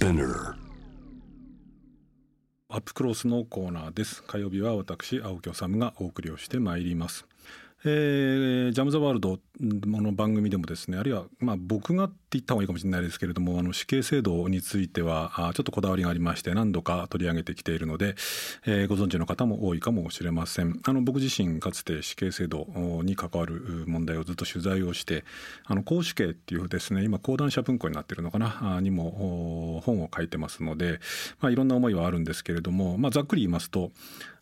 Spinner アップクロスのコーナーです。火曜日は私青木治がお送りをしてまいります。えー、ジャム・ザ・ワールドの番組でもですねあるいはまあ僕がって言った方がいいかもしれないですけれどもあの死刑制度についてはあちょっとこだわりがありまして何度か取り上げてきているので、えー、ご存知の方も多いかもしれません。あの僕自身かつて死刑制度に関わる問題をずっと取材をしてあの公死刑っていうですね今講談社文庫になってるのかなにも本を書いてますので、まあ、いろんな思いはあるんですけれども、まあ、ざっくり言いますと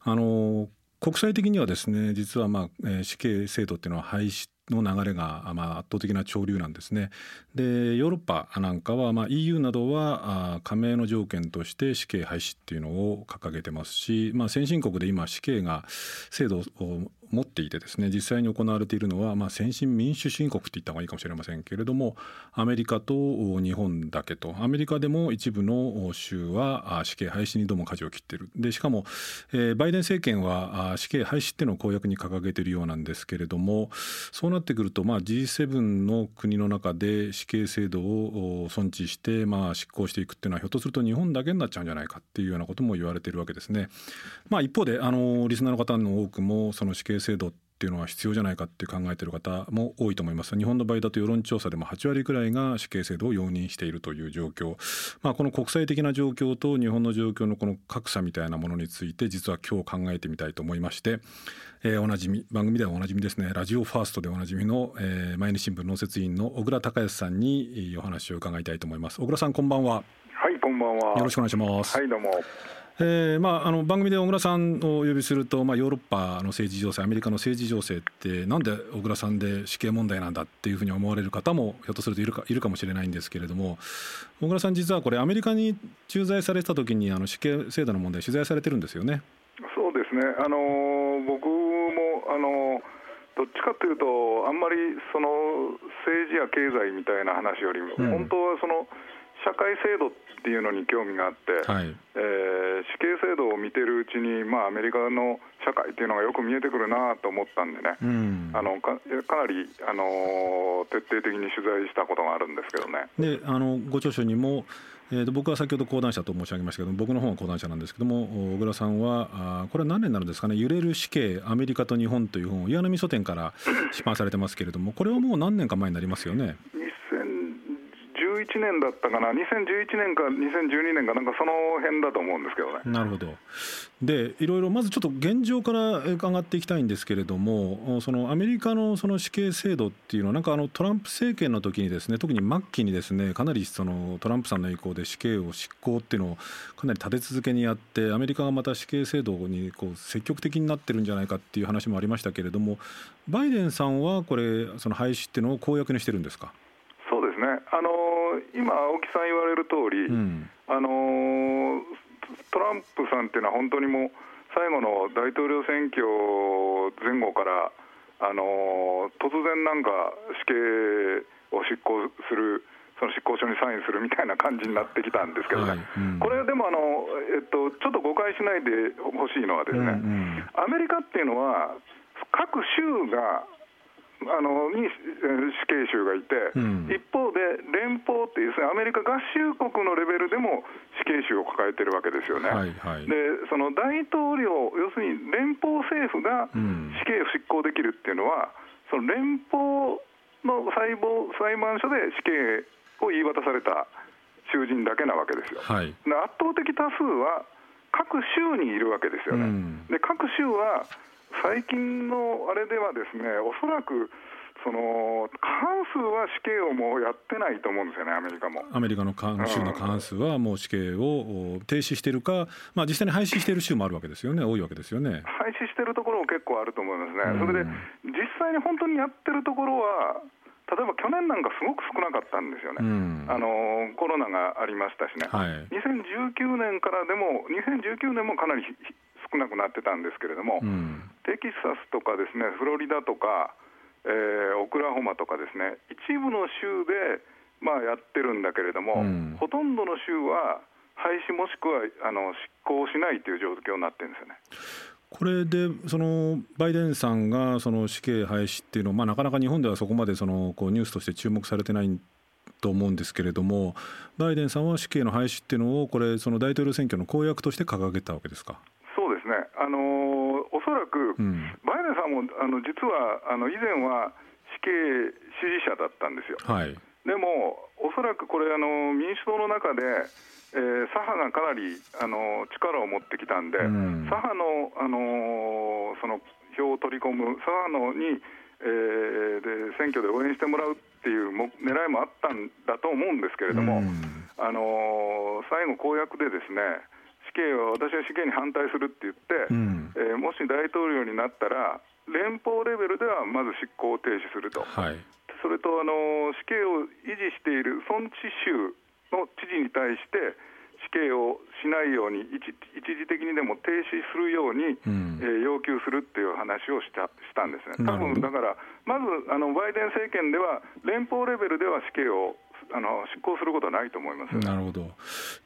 あの国際的にはですね実はまあ、死刑制度っていうのは廃止の流れがまあ圧倒的な潮流なんですね。でヨーロッパなんかはまあ EU などは加盟の条件として死刑廃止っていうのを掲げてますし、まあ、先進国で今死刑が制度を持っていてですね実際に行われているのは、まあ、先進民主主義国って言った方がいいかもしれませんけれどもアメリカと日本だけとアメリカでも一部の州は死刑廃止にどうも舵を切っているでしかも、えー、バイデン政権は死刑廃止っていうのを公約に掲げているようなんですけれどもそうなってくると、まあ、G7 の国の中で死刑制度を尊持して、まあ、執行していくっていうのはひょっとすると日本だけになっちゃうんじゃないかっていうようなことも言われているわけですね。まあ、一方であのリスナーの方の多くもその死刑制度っていうのは必要じゃないかって考えている方も多いと思います。日本の場合だと世論調査でも8割くらいが死刑制度を容認しているという状況、まあ、この国際的な状況と日本の状況のこの格差みたいなものについて実は今日考えてみたいと思いまして、えー、おなじみ番組ではおなじみですね。ラジオファーストでおなじみの、えー、毎日新聞農設委員の小倉隆康さんにお話を伺いたいと思います。小倉さんこんばんは。はいこんばんは。よろしくお願いします。はいどうもえーまあ、あの番組で小倉さんをお呼びすると、まあ、ヨーロッパの政治情勢アメリカの政治情勢ってなんで小倉さんで死刑問題なんだっていうふうに思われる方もひょっとするといるかいるかもしれないんですけれども小倉さん実はこれアメリカに駐在された時にあの死刑制度の問題取材されてるんですよね。そうですね。あの僕もあのどっちかというとあんまりその政治や経済みたいな話よりも、うん、本当はその社会制度っていうのに興味があって、はい、えー、死刑制度を見てるうちに、まあ、アメリカの社会っていうのがよく見えてくるなと思ったんでね、うん、あのかかなり、あの徹底的に取材したことがあるんですけどね。であのご著書にもえー、と僕は先ほど講談社と申し上げましたけど僕の本は講談社なんですけども小倉さんはあこれは何年になるんですかね「揺れる死刑アメリカと日本」という本を岩波書店から出版されてますけれどもこれはもう何年か前になりますよね？2011年だったかな、2011年か2012年か、なんかその辺だと思うんですけどね。なるほど。でいろいろまずちょっと現状から伺っていきたいんですけれどもそのアメリカのその死刑制度っていうのはなんかあのトランプ政権の時にですね特に末期にですねかなりそのトランプさんの意向で死刑を執行っていうのをかなり立て続けにやってアメリカがまた死刑制度にこう積極的になってるんじゃないかっていう話もありましたけれどもバイデンさんはこれその廃止っていうのを公約にしてるんですか？そうですね。あの今、青木さん言われる通り、うん、あのトランプさんっていうのは本当にもう最後の大統領選挙前後から、あの突然なんか死刑を執行する。その執行書にサインするみたいな感じになってきたんですけどね、はい。うん、これでもあの、えっと、ちょっと誤解しないでほしいのはですね、うんうん、アメリカっていうのは各州があのに死刑囚がいて、うん、一方で連邦っていう、アメリカ合衆国のレベルでも死刑囚を抱えてるわけですよね。はいはい、でその大統領、要するに連邦政府が死刑を執行できるっていうのは、その連邦の裁裁判所で死刑を言い渡された囚人だけなわけですよ。はい、圧倒的多数は各州にいるわけですよね。うん、で各州は最近のあれではですねおそらくその過半数は死刑をもうやってないと思うんですよね、アメリカも。アメリカの州の過半数はもう死刑を停止しているか、まあ、実際に廃止している州もあるわけですよね、多いわけですよね。廃止しているところも結構あると思いますね、それで実際に本当にやってるところは、例えば去年なんかすごく少なかったんですよね、うん、あのコロナがありましたしね、はい、2019年からでも、2019年もかなり少なくなってたんですけれども、うん、テキサスとかですねフロリダとか、えー、オクラホマとかですね一部の州で、まあ、やってるんだけれども、うん、ほとんどの州は廃止もしくはあの執行しないという状況になってるんですよね。これでそのバイデンさんがその死刑廃止っていうのは、まあ、なかなか日本ではそこまでそのこうニュースとして注目されてないと思うんですけれどもバイデンさんは死刑の廃止っていうのをこれその大統領選挙の公約として掲げたわけですか？あのー、おそらく、バイデンさんもあの実はあの以前は死刑支持者だったんですよ。はい、でも、おそらくこれあの、民主党の中で、えー、左派がかなりあの力を持ってきたんで、うん、左派の、あのー、その票を取り込む、左派のに、えー、で選挙で応援してもらうっていうも狙いもあったんだと思うんですけれども、うん、あのー、最後、公約でですね死刑は私は死刑に反対するって言って、うん、えー、もし大統領になったら、連邦レベルではまず執行を停止すると、はい、それとあの死刑を維持している孫知州の知事に対して死刑をしないように一時的にでも停止するように、うん、えー、要求するっていう話をしたしたんですね。多分だからまずあのバイデン政権では連邦レベルでは死刑をあの執行することはないと思います、なるほど。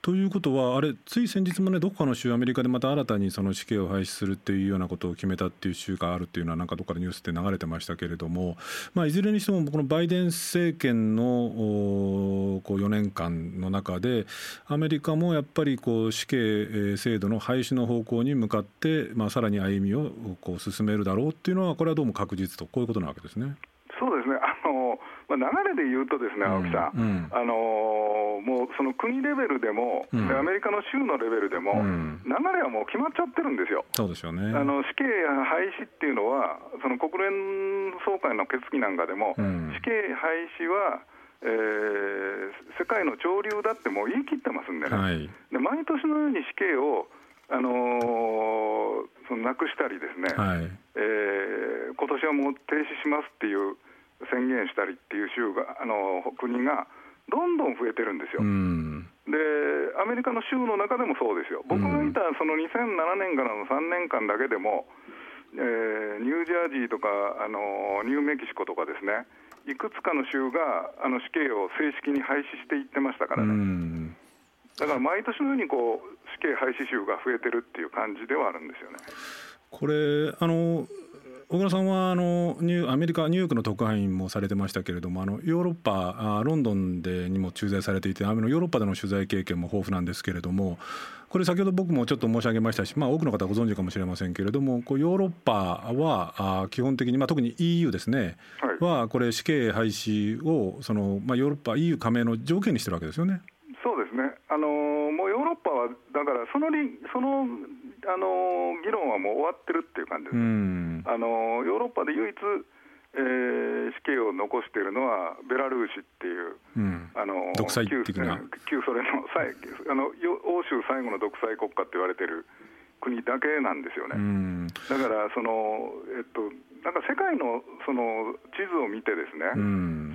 ということは、あれ、つい先日もね、どこかの州、アメリカでまた新たにその死刑を廃止するっていうようなことを決めたっていう州があるっていうのは、なんかどっかでニュースって流れてましたけれども、まあ、いずれにしても、このバイデン政権のこう4年間の中で、アメリカもやっぱりこう死刑制度の廃止の方向に向かって、まあ、さらに歩みをこう進めるだろうっていうのは、これはどうも確実と、こういうことなわけですね。そうですねまあ、流れで言うと、ですね青木さん、うんうん、あのー、もうその国レベルでも、うん、アメリカの州のレベルでも、流れはもう決まっちゃってるんですよ。そうですよね。あの死刑廃止っていうのは、その国連総会の決議なんかでも、死刑廃止は、えー、世界の潮流だってもう言い切ってますんでね、はい、で毎年のように死刑を、あのー、そのなくしたりですね、はい。えー、今年はもう停止しますっていう。宣言したりっていう州があの国がどんどん増えてるんですよ。でアメリカの州の中でもそうですよ、僕がいたその2007年からの3年間だけでも、えー、ニュージャージーとかあのニューメキシコとかですね、いくつかの州があの死刑を正式に廃止していってましたからね、だから毎年のようにこう死刑廃止州が増えてるっていう感じではあるんですよね。これあの小倉さんはあのニュアメリカニューヨークの特派員もされてましたけれどもあのヨーロッパあロンドンでにも駐在されていてあのヨーロッパでの取材経験も豊富なんですけれどもこれ先ほど僕もちょっと申し上げましたし、まあ、多くの方ご存知かもしれませんけれどもこうヨーロッパはあ基本的に、まあ、特に EU ですね、はい、はこれ死刑廃止をその、まあ、ヨーロッパ EU 加盟の条件にしてるわけですよね。そうですねあのもうヨーロッパはだからそのそのあの議論はもう終わってるっていう感じです、あのヨーロッパで唯一、えー、死刑を残しているのはベラルーシっていう、うん、あの独裁的な。旧ソ連のあの欧州最後の独裁国家って言われてる国だけなんですよね。だからその、えっと、なんか世界のその地図を見てですね、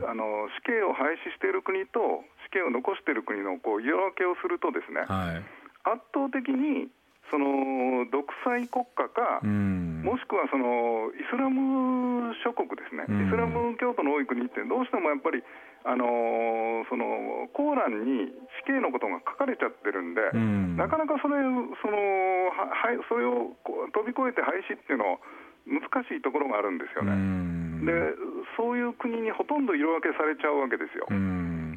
あの死刑を廃止している国と死刑を残している国のこう色分けをするとですね、はい、圧倒的にその独裁国家か、もしくはそのイスラム諸国ですね、イスラム教徒の多い国って、どうしてもやっぱり、あのー、そのコーランに死刑のことが書かれちゃってるんで、んなかなかそれそのはそれを飛び越えて廃止っていうのは難しいところがあるんですよね。でそういう国にほとんど色分けされちゃうわけですよ。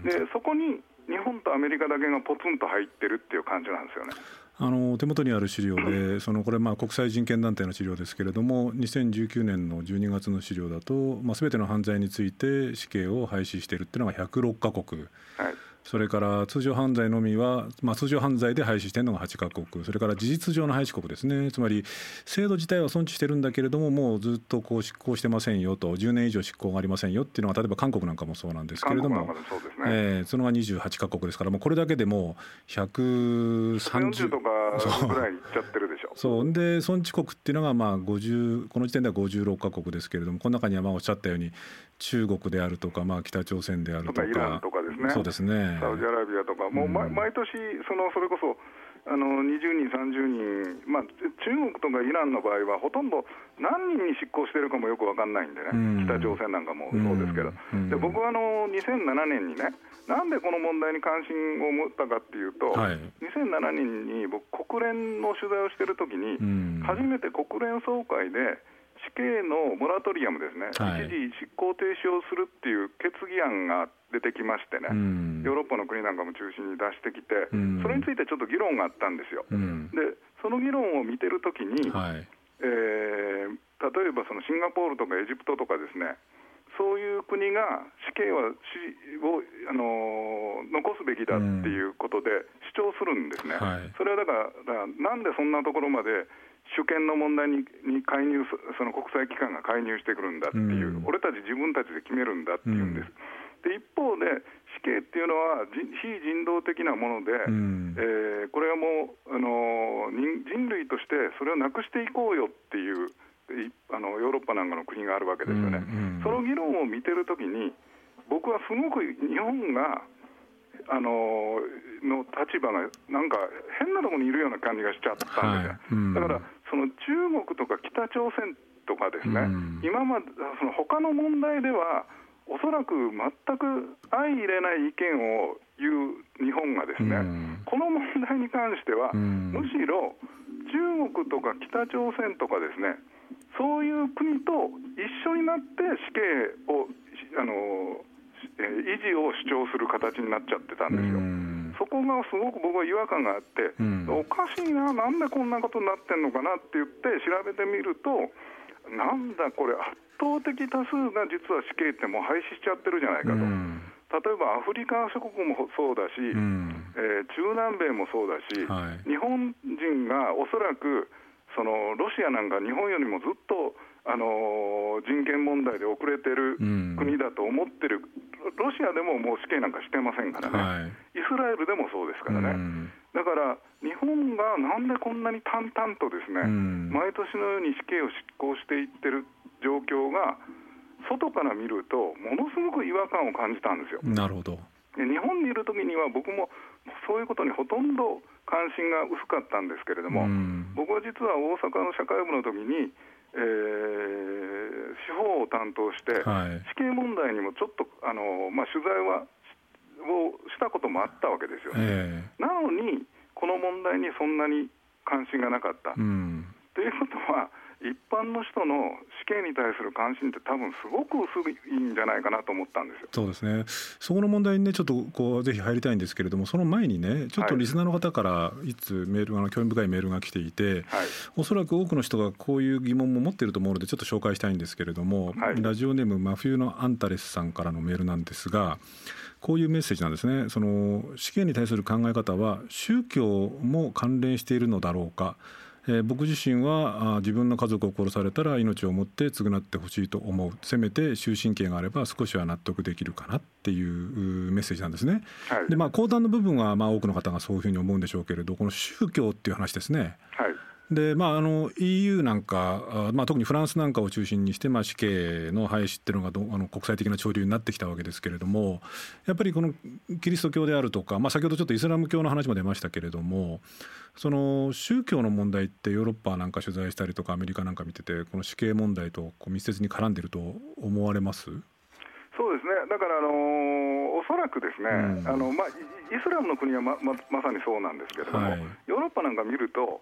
でそこに日本とアメリカだけがポツンと入ってるっていう感じなんですよね。あの手元にある資料で、そのこれ、国際人権団体の資料ですけれども、2019年の12月の資料だと、まあ、全ての犯罪について死刑を廃止しているというのが106か国。はいそれから通常犯罪のみは、まあ、通常犯罪で廃止しているのが8カ国、それから事実上の廃止国ですね、つまり制度自体は尊重してるんだけれども、もうずっとこう執行してませんよと、10年以上執行がありませんよっていうのは、例えば韓国なんかもそうなんですけれども、そ、ね。えー、そのが28カ国ですから、もうこれだけでも130とかぐらいいっちゃってるでしょ。そう。で尊知国っていうのがまあ50この時点では56か国ですけれども、この中にはまあおっしゃったように、中国であるとか、まあ、北朝鮮であるとか、イランとかですね、そうですね。サウジアラビアとか、もう毎,、毎年その、それこそあの20人、30人、まあ、中国とかイランの場合は、ほとんど何人に執行してるかもよく分かんないんでね、北朝鮮なんかもそうですけど、で僕はあの2007年にね、なんでこの問題に関心を持ったかっていうと、はい、2007年に僕、国連の取材をしてるときに、初めて国連総会で、刑のモラトリアムですね、はい、一時執行停止をするっていう決議案が出てきましてね、うん、ヨーロッパの国なんかも中心に出してきて、うん、それについてちょっと議論があったんですよ。うん、でその議論を見てるときに、はい、えー、例えばそのシンガポールとかエジプトとかですね、そういう国が死刑は死を、あのー、残すべきだっていうことで主張するんですね、はい、それはだからなんでそんなところまで主権の問題にに介入その国際機関が介入してくるんだっていう、うん、俺たち自分たちで決めるんだっていうんです。うん、で一方で死刑っていうのは非人道的なもので、うん、えー、これはもう、あのー、人類としてそれをなくしていこうよっていうあのヨーロッパなんかの国があるわけですよね、うんうん、その議論を見てるときに、僕はすごく日本があのの立場がなんか変なところにいるような感じがしちゃったんですよ、はい。うん、だからその中国とか北朝鮮とかですね、うん、今までその他の問題ではおそらく全く相入れない意見を言う日本がですね、うん、この問題に関しては、むしろ中国とか北朝鮮とかですねそういう国と一緒になって死刑をあの維持を主張する形になっちゃってたんですよ。そこがすごく僕は違和感があって、おかしいな、なんでこんなことになってんのかなって言って調べてみると、なんだこれ、圧倒的多数が実は死刑ってもう廃止しちゃってるじゃないかと。例えばアフリカ諸国もそうだし、うん、えー、中南米もそうだし、はい、日本人がおそらくそのロシアなんか日本よりもずっとあの人権問題で遅れてる国だと思ってる、ロシアでももう死刑なんかしてませんからね、はい、イスラエルでもそうですからね、だから日本がなんでこんなに淡々とですね、毎年のように死刑を執行していってる状況が、外から見ると、ものすごく違和感を感じたんですよ。なるほど。日本にいる時には僕もそういうことにほとんど関心が薄かったんですけれども、僕は実は大阪の社会部の時にえー、司法を担当して、はい、死刑問題にもちょっとあの、まあ、取材はをしたこともあったわけですよね、えー、なのに、この問題にそんなに関心がなかった。と、うん、いうことは、一般の人の死刑に対する関心って多分すごく薄いんじゃないかなと思ったんですよ。そうですね。そこの問題にねちょっとこうぜひ入りたいんですけれどもその前にねちょっとリスナーの方からいつメールあの興味深いメールが来ていて、はい、おそらく多くの人がこういう疑問も持っていると思うのでちょっと紹介したいんですけれども、はい、ラジオネーム真冬のアンタレスさんからのメールなんですがこういうメッセージなんですね。その死刑に対する考え方は宗教も関連しているのだろうかえー、僕自身はあ自分の家族を殺されたら命をもって償ってほしいと思うせめて終身刑があれば少しは納得できるかなっていうメッセージなんですね。はい、でまあ講談の部分はまあ多くの方がそういうふうに思うんでしょうけれどこの宗教っていう話ですね。はいでまあ、あの EU なんか、まあ、特にフランスなんかを中心にして、まあ、死刑の廃止っていうのがどあの国際的な潮流になってきたわけですけれどもやっぱりこのキリスト教であるとか、まあ、先ほどちょっとイスラム教の話も出ましたけれどもその宗教の問題ってヨーロッパなんか取材したりとかアメリカなんか見ててこの死刑問題とこう密接に絡んでいると思われます？そうですね。だから、あのー、おそらくですね、うん、あのまあ、イスラムの国はまままさにそうなんですけれども、はい、ヨーロッパなんか見ると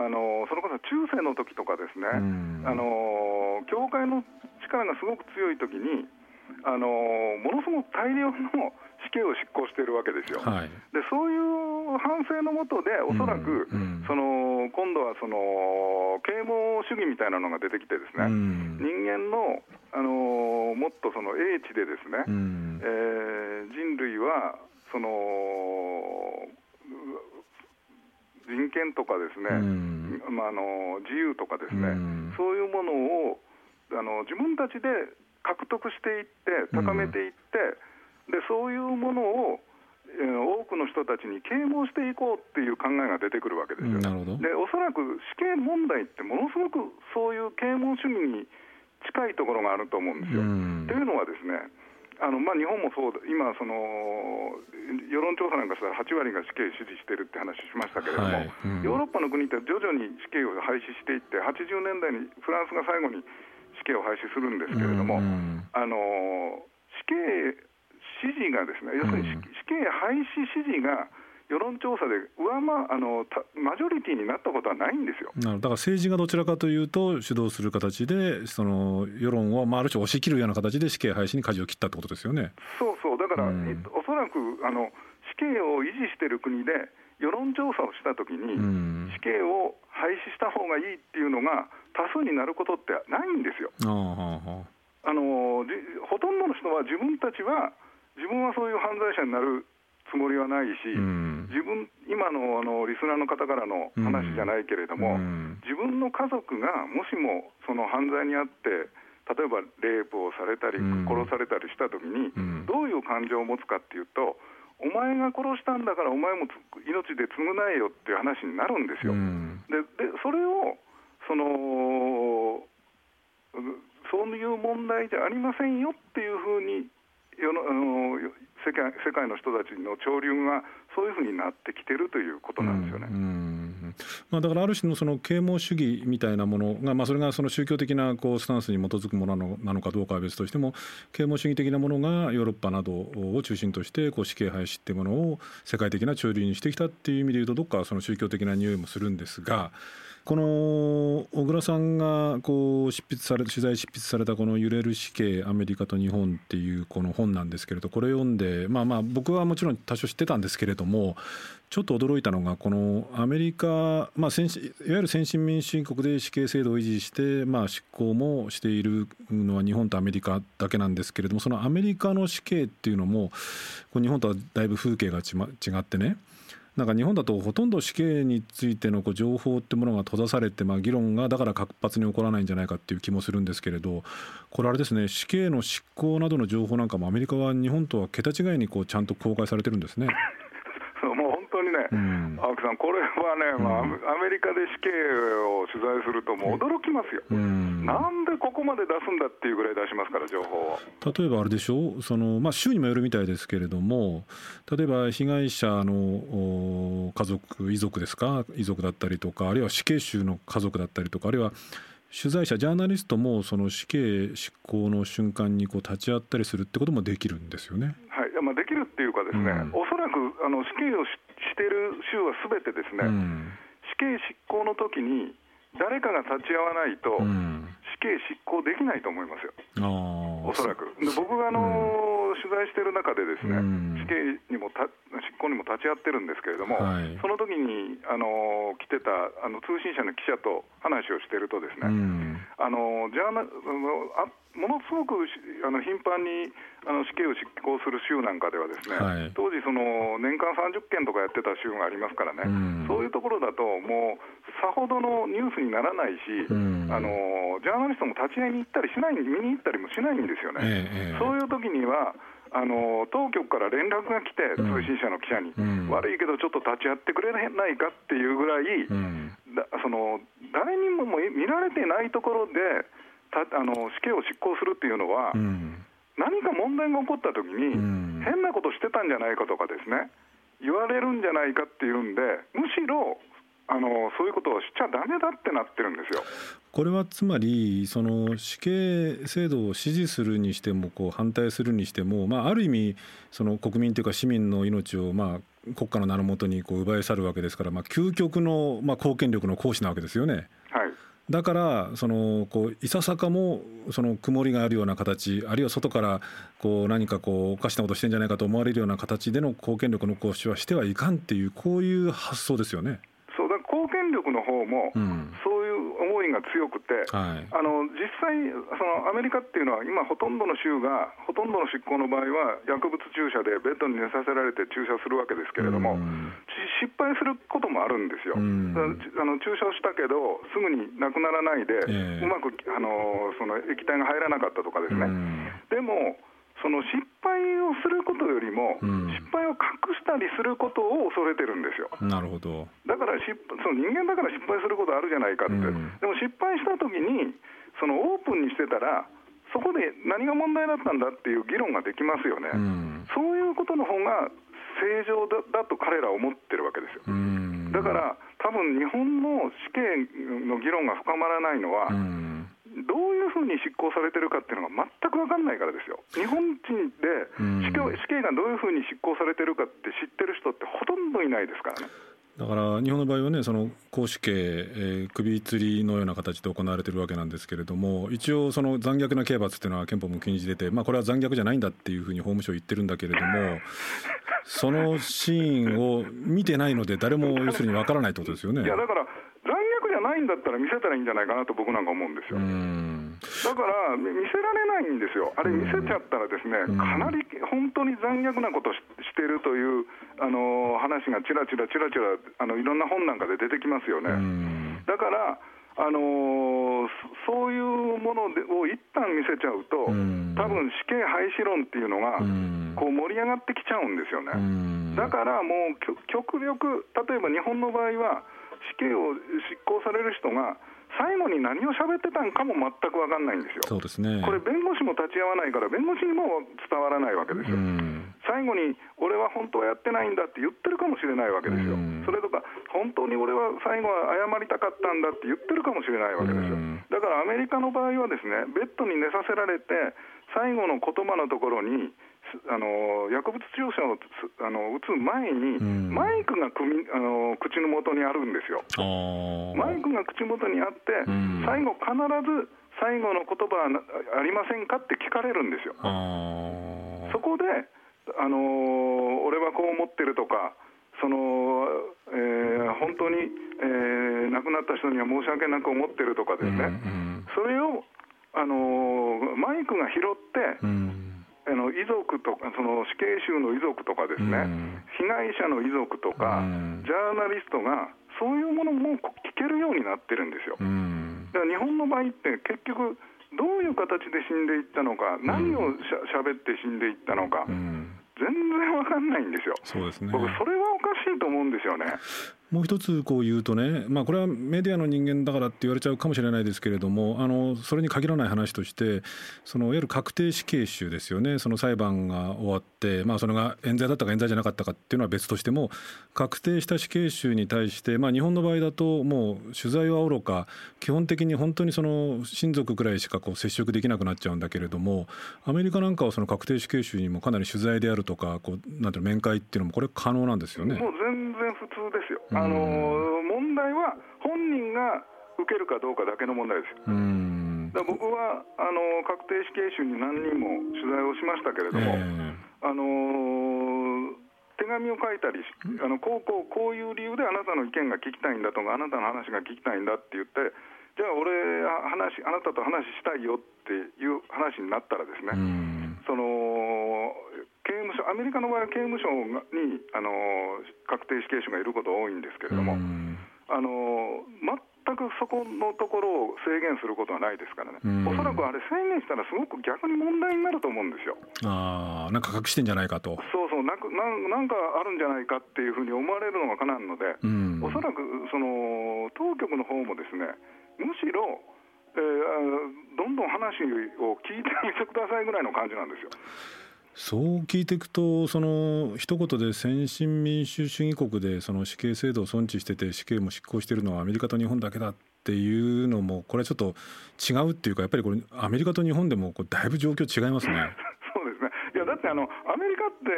あのそれこそ中世の時とかですね、あの教会の力がすごく強い時にあのものすごく大量の死刑を執行しているわけですよ。はい、でそういう反省のもとでおそらく、うんうん、その今度はその啓蒙主義みたいなのが出てきてですね、うん、人間のあのもっとその英知でですね、うん、えー、人類はその人権とかですね、まあ、あの自由とかですね、そういうものをあの自分たちで獲得していって高めていって、でそういうものをえー、多くの人たちに啓蒙していこうっていう考えが出てくるわけですよ。でおそらく死刑問題ってものすごくそういう啓蒙主義に近いところがあると思うんですよ。というのはですねあのまあ、日本もそう今その、世論調査なんかしたら8割が死刑支持してるって話しましたけれども、はいうん、ヨーロッパの国って徐々に死刑を廃止していって、80年代にフランスが最後に死刑を廃止するんですけれども、うん、あの死刑支持がですね、要するに死刑廃止支持が世論調査で上回あのマジョリティになったことはないんですよ。だから政治がどちらかというと主導する形でその世論を、まあ、ある種押し切るような形で死刑廃止に舵を切ったってことですよね。そうそう。だから、うん、おそらくあの死刑を維持している国で世論調査をしたときに、うん、死刑を廃止した方がいいっていうのが多数になることってないんですよ。あのほとんどの人は自分たちは自分はそういう犯罪者になるつもりはないし、うん、自分今のあのリスナーの方からの話じゃないけれども、うん、自分の家族がもしもその犯罪にあって例えばレイプをされたり、殺されたりしたときに、どういう感情を持つかっていうとお前が殺したんだからお前も命で償えよっていう話になるんですよ。ででそれをそのそういう問題じゃありませんよっていうふうに世のあの世界世界の人たちの潮流がそういうふうになってきてるということなんですよね。うんうんまあ、だからある種のその啓蒙主義みたいなものが、まあ、それがその宗教的なこうスタンスに基づくものなのかどうかは別としても啓蒙主義的なものがヨーロッパなどを中心としてこう死刑廃止っていうものを世界的な潮流にしてきたっていう意味でいうとどっかその宗教的な匂いもするんですが。この小倉さんがこう執筆され取材執筆されたこの「揺れる死刑アメリカと日本」っていうこの本なんですけれどこれ読んでまあまあ僕はもちろん多少知ってたんですけれどもちょっと驚いたのがこのアメリカ、まあ、先いわゆる先進民主主義国で死刑制度を維持して、まあ、執行もしているのは日本とアメリカだけなんですけれどもそのアメリカの死刑っていうのも日本とはだいぶ風景が違ってねなんか日本だとほとんど死刑についてのこう情報ってものが閉ざされて、まあ、議論がだから活発に起こらないんじゃないかっていう気もするんですけれどこれあれですね死刑の執行などの情報なんかもアメリカは日本とは桁違いにこうちゃんと公開されてるんですね。うん、青木さん、これはね、まあ、アメリカで死刑を取材すると、もう驚きますよ、うん、なんでここまで出すんだっていうぐらい出しますから、情報を。例えばあれでしょ？う、そのまあ、州にもよるみたいですけれども、例えば被害者の家族、遺族ですか、遺族だったりとか、あるいは死刑囚の家族だったりとか、あるいは取材者、ジャーナリストもその死刑執行の瞬間にこう立ち会ったりするってこともできるんですよね。はい、まあ、できるっていうかですね、うん、おそらくあの死刑をしている州はすべてですね、うん、死刑執行の時に誰かが立ち会わないと、死刑執行できないと思いますよ、おそらく。で僕があの、うん、取材している中で、ですね、うん、死刑にもた執行にも立ち会ってるんですけれども、はい、その時にあの来てたあの通信社の記者と話をしていると、ですね、あのジャーナあものすごくあの頻繁にあの死刑を執行する州なんかではですね、はい、当時その年間30件とかやってた州がありますからね、うん、そういうところだともうさほどのニュースにならないし、うん、あのジャーナリストも立ち会いに行ったりしない見に行ったりもしないんですよね。えー、そういう時にはあの当局から連絡が来て、通信社の記者に、うん、悪いけどちょっと立ち会ってくれないかっていうぐらい、その誰にも見られてないところで、たあの死刑を執行するっていうのは、うん、何か問題が起こったときに、変なことしてたんじゃないかとかですね、言われるんじゃないかっていうんで、むしろあのそういうことをしちゃだめだってなってるんですよ。これはつまりその死刑制度を支持するにしてもこう反対するにしても、まあ、ある意味その国民というか市民の命をまあ国家の名のもとにこう奪い去るわけですから、まあ、究極のまあ貢献力の行使なわけですよね。はいだからそのこういささかもその曇りがあるような形あるいは外からこう何かこうおかしなことしてんじゃないかと思われるような形での貢献力の行使はしてはいかんっていうこういう発想ですよね。そうだ貢献力の方も、そういう思いが強くて、はい、あの実際そのアメリカっていうのは今ほとんどの州がほとんどの執行の場合は薬物注射でベッドに寝させられて注射するわけですけれども、失敗することもあるんですよ、あの注射をしたけどすぐになくならないで、えー、うまくあのその液体が入らなかったとかですね。でもその失敗をすることよりも、失敗を隠したりすることを恐れてるんですよ。なるほど。だから失その人間だから失敗することあるじゃないかって、うん、でも失敗したときに、そのオープンにしてたら、そこで何が問題だったんだっていう議論ができますよね、うん、そういうことの方が正常だだと彼らは思ってるわけですよ。うん、だから多分日本の死刑の議論が深まらないのは、どういうふうに執行されてるかっていうのが全く分かんないからですよ、日本人で死刑死刑がどういうふうに執行されてるかって知ってる人ってほとんどいないですからね。だから日本の場合はねその公死刑、えー、首吊りのような形で行われているわけなんですけれども一応その残虐な刑罰っていうのは憲法も禁じてて、まあ、これは残虐じゃないんだっていうふうに法務省言ってるんだけれどもそのシーンを見てないので誰も要するにわからないってことですよね。いやだから残虐じゃないんだったら見せたらいいんじゃないかなと僕なんか思うんですよ。だから見せられないんですよ、あれ見せちゃったらですね、かなり本当に残虐なことしてるというあの話がちらちらちらちらあのいろんな本なんかで出てきますよね。だからあのー、そういうものでを一旦見せちゃうと、多分死刑廃止論っていうのが、こう盛り上がってきちゃうんですよね。だからもう極力、例えば日本の場合は、死刑を執行される人が、最後に何を喋ってたんかも全く分かんないんですよ。そうですね。これ弁護士も立ち会わないから弁護士にも伝わらないわけですよ。最後に俺は本当はやってないんだって言ってるかもしれないわけですよ。それとか本当に俺は最後は謝りたかったんだって言ってるかもしれないわけですよ。だからアメリカの場合はですね、ベッドに寝させられて最後の言葉のところにあの薬物注射をあの打つ前に、マイクがみあの口の元にあるんですよ。マイクが口元にあって、最後、必ず最後の言葉はありませんかって聞かれるんですよ。そこで、あの俺はこう思ってるとか、そのえー、本当に、えー、亡くなった人には申し訳なく思ってるとかですね、それを、あのマイクが拾って、あの遺族とか、その死刑囚の遺族とかですね、被害者の遺族とか、ジャーナリストが、そういうものも聞けるようになってるんですよ。だから日本の場合って結局どういう形で死んでいったのか、何をしゃべって死んでいったのか、全然わかんないんですよ。そうですね。僕それはおかしいと思うんですよね。もう一つこう言うとね、まあ、これはメディアの人間だからって言われちゃうかもしれないですけれどもあのそれに限らない話としてそのいわゆる確定死刑囚ですよねその裁判が終わって、まあ、それが冤罪だったか冤罪じゃなかったかっていうのは別としても確定した死刑囚に対して、まあ、日本の場合だともう取材はおろか基本的に本当にその親族くらいしかこう接触できなくなっちゃうんだけれどもアメリカなんかはその確定死刑囚にもかなり取材であるとかこうなんていう面会っていうのもこれ可能なんですよね。もう全然普通ですよ。あの問題は本人が受けるかどうかだけの問題ですよ。だ僕はあの確定死刑囚に何人も取材をしましたけれども、えー、あの手紙を書いたりあのこうこうこういう理由であなたの意見が聞きたいんだとかあなたの話が聞きたいんだって言ってじゃあ俺話あなたと話したいよっていう話になったらですね、その刑務所アメリカの場合は刑務所にあの確定死刑囚がいること多いんですけれども、あの全くそこのところを制限することはないですからね、おそらくあれ、制限したらすごく逆に問題になると思うんですよ。あなんか隠してんじゃないかと。そうそうななんかあるんじゃないかっていうふうに思われるのがかなんので、おそらくその当局の方もですね、むしろ、えー、どんどん話を聞いてみてくださいぐらいの感じなんですよ。そう聞いていくとその一言で先進民主主義国でその死刑制度を尊重してて死刑も執行しているのはアメリカと日本だけだっていうのもこれはちょっと違うっていうかやっぱりこれアメリカと日本でもこうだいぶ状況違いますね。そうですね。いやだってあのアメリカって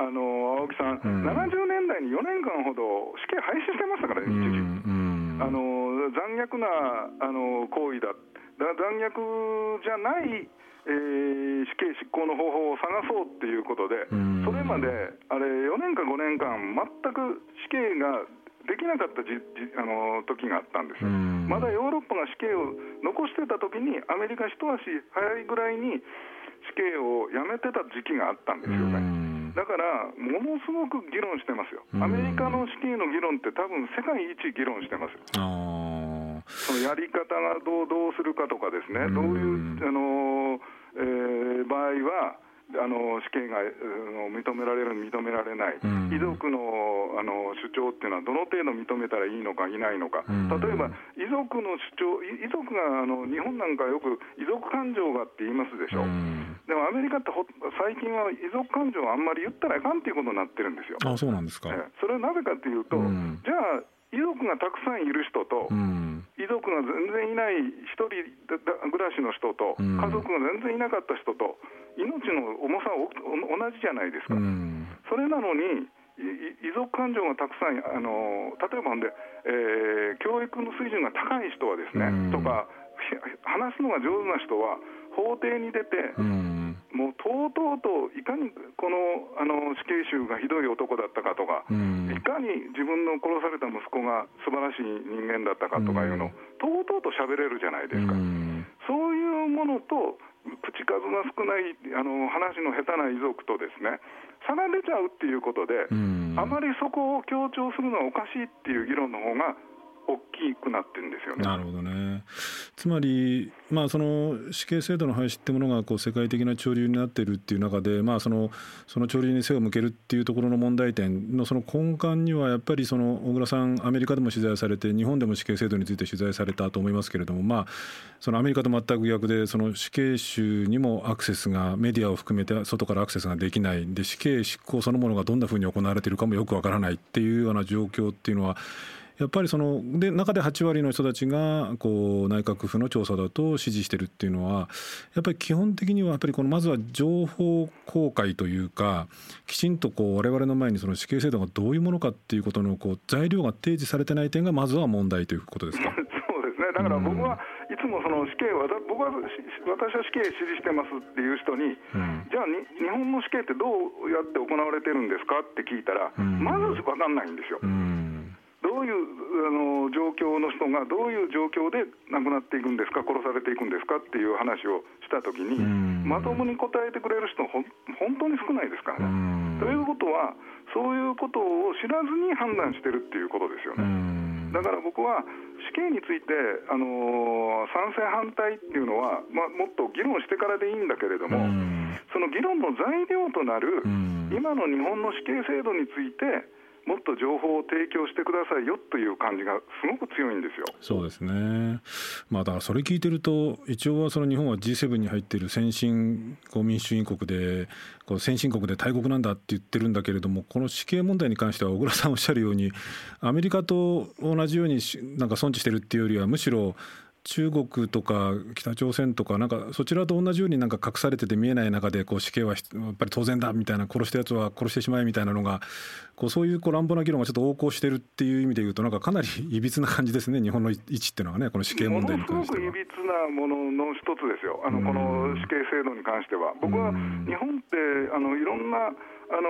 あの青木さん、うん、70年代に4年間ほど死刑廃止してましたからね、一時、うんうん、あの残虐なあの行為だ残虐じゃないえー、死刑執行の方法を探そうっていうことで、それまであれ4年か5年間、全く死刑ができなかったじじあの時があったんですよ、まだヨーロッパが死刑を残してた時に、アメリカ一足早いぐらいに死刑をやめてた時期があったんですよね。だから、ものすごく議論してますよ、アメリカの死刑の議論って、多分世界一議論してます。そのやり方がどうどうするかとかですね、どういうあの、えー、場合は、あの死刑が認められる、認められない、遺族のあの主張っていうのは、どの程度認めたらいいのか、いないのか、例えば遺族の主張、遺族があの日本なんかよく遺族感情がって言いますでしょ、でもアメリカってほ最近は遺族感情をあんまり言ったらあかんっていうことになってるんですよ。あそうなんですか、それはなぜかというと、じゃあ遺族がたくさんいる人と、うん、遺族が全然いない一人暮らしの人と、うん、家族が全然いなかった人と、命の重さは同じじゃないですか、うん、それなのに、遺族感情がたくさん、あの例えばで、えー、教育の水準が高い人はですね、とか、話すのが上手な人は、法廷に出て、もうとうとうといかにこのあの死刑囚がひどい男だったかとか、いかに自分の殺された息子が素晴らしい人間だったかとかいうのを、とうとうと喋れるじゃないですか。そういうものと口数が少ないあの話の下手な遺族とですね差が出ちゃうっていうことで、あまりそこを強調するのはおかしいっていう議論の方が大きくなってるんですよね。なるほどね。つまり、まあ、その死刑制度の廃止ってものがこう世界的な潮流になっているっていう中で、まあ、そのその潮流に背を向けるっていうところの問題点のその根幹にはやっぱりその小倉さんアメリカでも取材されて日本でも死刑制度について取材されたと思いますけれども、まあ、そのアメリカと全く逆でその死刑囚にもアクセスがメディアを含めて外からアクセスができないで死刑執行そのものがどんなふうに行われているかもよくわからないっていうような状況っていうのはやっぱりそので中で8割の人たちがこう内閣府の調査だと支持してるっていうのはやっぱり基本的にはやっぱりこのまずは情報公開というかきちんとこう我々の前にその死刑制度がどういうものかっていうことのこう材料が提示されてない点がまずは問題ということですか？そうですね。だから僕はいつもその死刑は僕は私は死刑支持してますっていう人に、うん、じゃあ日本の死刑ってどうやって行われてるんですかって聞いたら、うん、まず分かんないんですよ。うんどういうあの状況の人がどういう状況で亡くなっていくんですか、殺されていくんですかっていう話をしたときに、まともに答えてくれる人、ほ本当に少ないですからね。ということは、そういうことを知らずに判断してるっていうことですよね。だから僕は死刑について、あの賛成、反対っていうのは、まあ、もっと議論してからでいいんだけれども、その議論の材料となる、今の日本の死刑制度について、もっと情報を提供してくださいよという感じがすごく強いんですよ。そうですね。まあだからそれ聞いてると一応はその日本は G7 に入っている先進こう民主主義国でこう先進国で大国なんだって言ってるんだけれどもこの死刑問題に関しては小倉さんおっしゃるようにアメリカと同じようになんか損知してるっていうよりはむしろ中国とか北朝鮮とかなんかそちらと同じようになんか隠されてて見えない中でこう死刑はやっぱり当然だみたいな殺したやつは殺してしまえみたいなのがこうそういうこう乱暴な議論がちょっと横行してるっていう意味で言うとなんかかなりいびつな感じですね日本の位置っていうのはねこの死刑問題に関しては。ものすごくいびつなものの一つですよあのこの死刑制度に関しては。僕は日本ってあのいろんなあの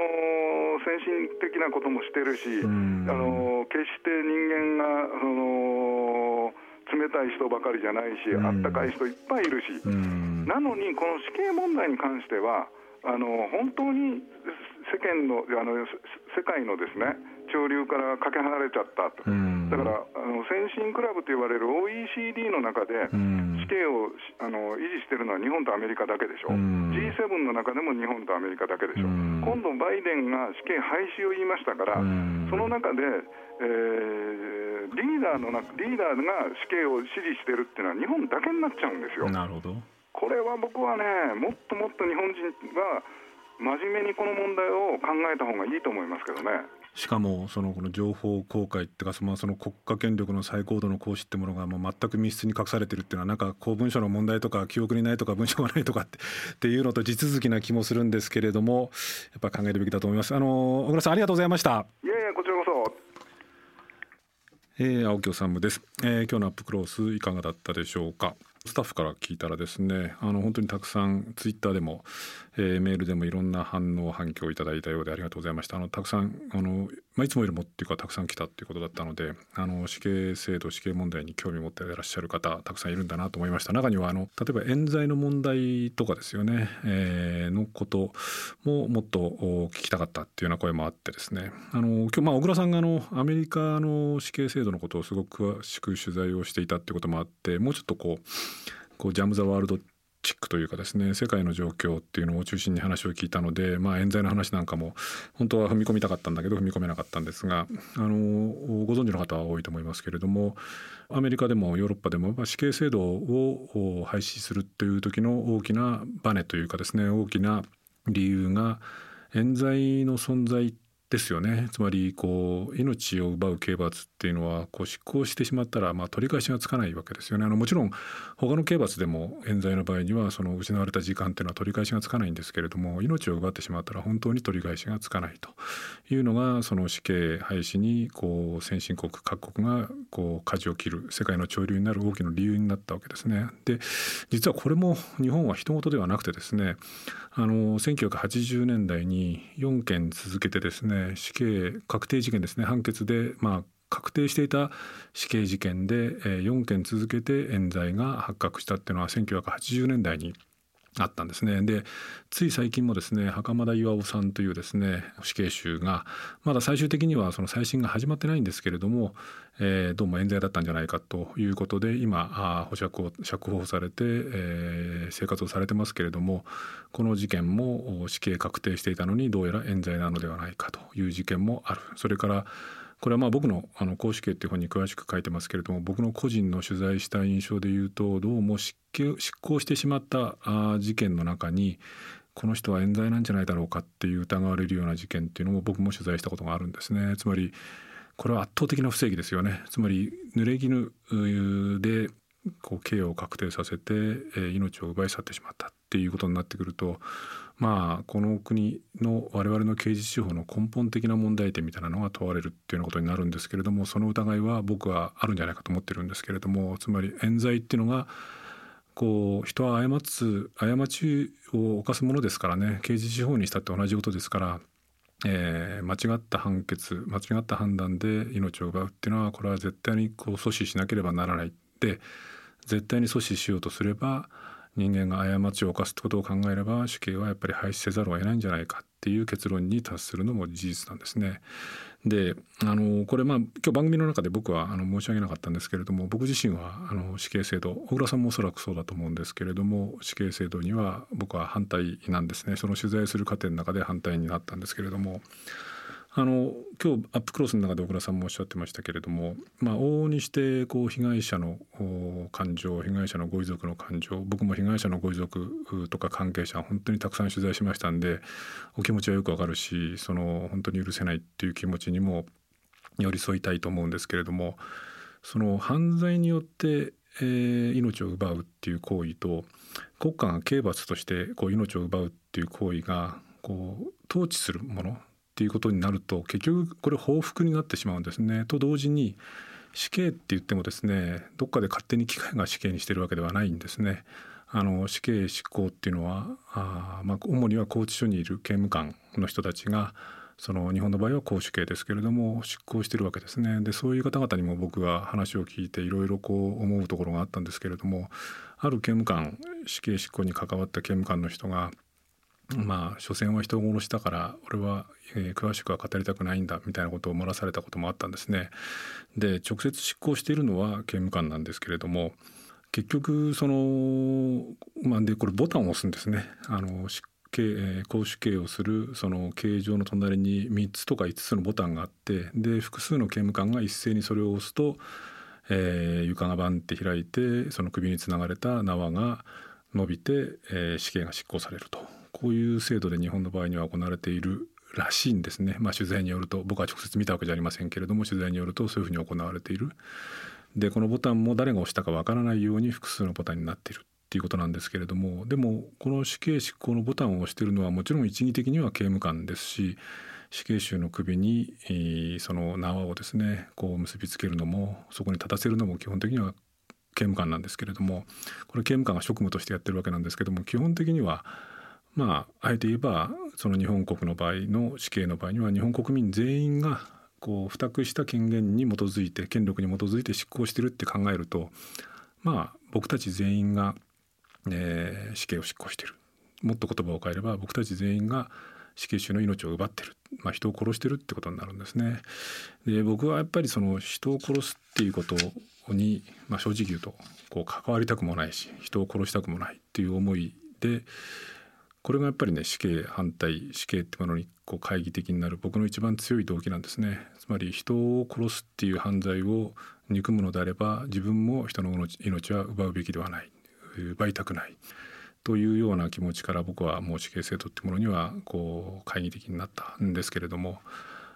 先進的なこともしてるし、あの決して人間がその冷たい人ばかりじゃないし、あったかい人いっぱいいるし、なのにこの死刑問題に関しては、あの本当に世間のあの世界のですね潮流からかけ離れちゃったと、だからあの先進クラブと言われる OECD の中で死刑をあの維持しているのは日本とアメリカだけでしょ、G7 の中でも日本とアメリカだけでしょ、今度、バイデンが死刑廃止を言いましたから、その中で、えー、リーダーのリーダーが死刑を支持してるっていうのは日本だけになっちゃうんですよ。なるほどこれは僕はね、もっともっと日本人は真面目にこの問題を考えた方がいいと思いますけどね。しかもそのこの情報公開っていうかそのその国家権力の最高度の行使ってものがもう全く密室に隠されてるっていうのはなんか公文書の問題とか記憶にないとか文書がないとかって っていうのと地続きな気もするんですけれどもやっぱ考えるべきだと思います。あの小倉さんありがとうございました。い。えー、青木治です、えー、今日のアップクロースいかがだったでしょうか？スタッフから聞いたらですねあの本当にたくさんツイッターでも、えー、メールでもいろんな反応反響をいただいたようでありがとうございました。あのたくさんあの、まあ、いつもよりもっていうかたくさん来たっていうことだったのであの死刑制度死刑問題に興味を持っていらっしゃる方たくさんいるんだなと思いました。中にはあの例えば冤罪の問題とかですよね、えー、のことももっと聞きたかったっていうような声もあってですね。あの今日まあ小倉さんがあのアメリカの死刑制度のことをすごく詳しく取材をしていたっていうこともあってもうちょっとこうこうジャム・ザ・ワールドチックというかですね世界の状況っていうのを中心に話を聞いたので、まあ、冤罪の話なんかも本当は踏み込みたかったんだけど踏み込めなかったんですがあのご存知の方は多いと思いますけれどもアメリカでもヨーロッパでも死刑制度を廃止するという時の大きなバネというかですね大きな理由が冤罪の存在っですよねつまりこう命を奪う刑罰っていうのはこう執行してしまったらまあ取り返しがつかないわけですよねあのもちろん他の刑罰でも冤罪の場合にはその失われた時間っていうのは取り返しがつかないんですけれども命を奪ってしまったら本当に取り返しがつかないというのがその死刑廃止にこう先進国各国がこう舵を切る世界の潮流になる大きな理由になったわけですね。で実はこれも日本は人事ではなくてですねあの1980年代に4件続けてですね死刑確定事件ですね。判決でまあ確定していた死刑事件で4件続けて冤罪が発覚したっていうのは1980年代にあったんですね。でつい最近もですね袴田巌さんというですね死刑囚がまだ最終的にはその再審が始まってないんですけれども、えー、どうも冤罪だったんじゃないかということで今あ保釈を釈放されて、えー、生活をされてますけれどもこの事件も死刑確定していたのにどうやら冤罪なのではないかという事件もある。それからこれはまあ僕のあの公式刑っていう本に詳しく書いてますけれども僕の個人の取材した印象で言うとどうも執行してしまったあ事件の中にこの人は冤罪なんじゃないだろうかっていう疑われるような事件っていうのも僕も取材したことがあるんですね。つまりこれは圧倒的な不正義ですよね。つまり濡れ衣でこう刑を確定させて、命を奪い去ってしまったっていうことになってくるとまあこの国の我々の刑事司法の根本的な問題点みたいなのが問われるっていうようなことになるんですけれどもその疑いは僕はあるんじゃないかと思ってるんですけれどもつまり冤罪っていうのがこう人は過つ過ちを犯すものですからね刑事司法にしたって同じことですから、えー、間違った判決間違った判断で命を奪うっていうのはこれは絶対にこう阻止しなければならない。って絶対に阻止しようとすれば人間が過ちを犯すってことを考えれば死刑はやっぱり廃止せざるを得ないんじゃないかっていう結論に達するのも事実なんですね。であのこれまあ今日番組の中で僕はあの申し上げなかったんですけれども僕自身はあの死刑制度小倉さんもおそらくそうだと思うんですけれども死刑制度には僕は反対なんですねその取材する過程の中で反対になったんですけれどもあの今日アップクロスの中で小倉さんもおっしゃってましたけれども、まあ、往々にしてこう被害者の感情被害者のご遺族の感情僕も被害者のご遺族とか関係者本当にたくさん取材しましたんでお気持ちはよくわかるしその本当に許せないっていう気持ちにも寄り添いたいと思うんですけれどもその犯罪によって、えー、命を奪うっていう行為と国家が刑罰としてこう命を奪うっていう行為がこう統治するものっていうことになると結局これ報復になってしまうんですね。と同時に死刑って言ってもですねどっかで勝手に機械が死刑にしてるわけではないんですね。あの死刑執行っていうのはあ、まあ、主には拘置所にいる刑務官の人たちがその日本の場合は公主刑ですけれども執行してるわけですねでそういう方々にも僕が話を聞いていろいろこう思うところがあったんですけれどもある刑務官死刑執行に関わった刑務官の人がまあ所詮は人殺したから俺は、えー、詳しくは語りたくないんだみたいなことを漏らされたこともあったんですね。で直接執行しているのは刑務官なんですけれども結局そのまあでこれボタンを押すんですね。あの執刑、えー、公主刑をするその刑場の隣に3つとか5つのボタンがあってで複数の刑務官が一斉にそれを押すと、えー、床がバンって開いてその首につながれた縄が伸びて、えー、死刑が執行されると。こういう制度で日本の場合には行われているらしいんですね、まあ、取材によると僕は直接見たわけじゃありませんけれども取材によるとそういうふうに行われている。でこのボタンも誰が押したかわからないように複数のボタンになっているっていうことなんですけれどもでもこの死刑執行のボタンを押しているのはもちろん一義的には刑務官ですし死刑囚の首に、えー、その縄をですねこう結びつけるのもそこに立たせるのも基本的には刑務官なんですけれどもこれ刑務官が職務としてやってるわけなんですけども基本的にはまああえて言えばその日本国の場合の死刑の場合には日本国民全員がこう付託した権限に基づいて権力に基づいて執行してるって考えるとまあ僕たち全員が、えー、死刑を執行してるもっと言葉を変えれば僕たち全員が死刑囚の命を奪ってる、まあ、人を殺してるってことになるんですね。で僕はやっぱりその人を殺すっていうことに、まあ、正直言うとこう関わりたくもないし人を殺したくもないっていう思いでこれがやっぱりね死刑反対死刑ってものにこう懐疑的になる僕の一番強い動機なんですね。つまり人を殺すっていう犯罪を憎むのであれば自分も人の命は奪うべきではない。奪いたくない。というような気持ちから僕はもう死刑制度ってものにはこう懐疑的になったんですけれども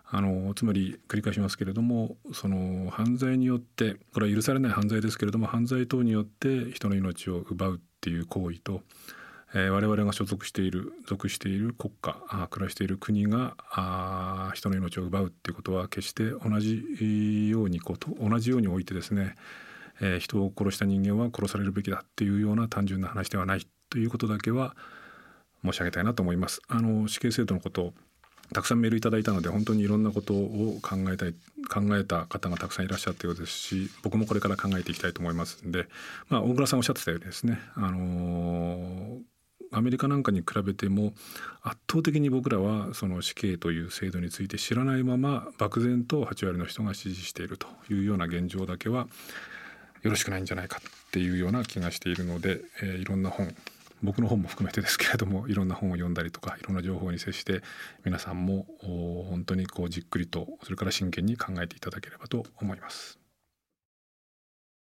あのつまり繰り返しますけれどもその犯罪によってこれは許されない犯罪ですけれども犯罪等によって人の命を奪うっていう行為と、えー、我々が所属している属している国家あ暮らしている国があ人の命を奪うっていうことは決して同じようにこう同じようにおいてですね、えー、人を殺した人間は殺されるべきだっていうような単純な話ではないということだけは申し上げたいなと思います。あの死刑制度のことたくさんメールいただいたので本当にいろんなことを考えたい考えた方がたくさんいらっしゃったようですし僕もこれから考えていきたいと思いますんで、まあ、大倉さんおっしゃってたようにですね、あのー、アメリカなんかに比べても圧倒的に僕らはその死刑という制度について知らないまま漠然と8割の人が支持しているというような現状だけはよろしくないんじゃないかっていうような気がしているので、えー、いろんな本僕の本も含めてですけれどもいろんな本を読んだりとかいろんな情報に接して皆さんも本当にこうじっくりとそれから真剣に考えていただければと思います。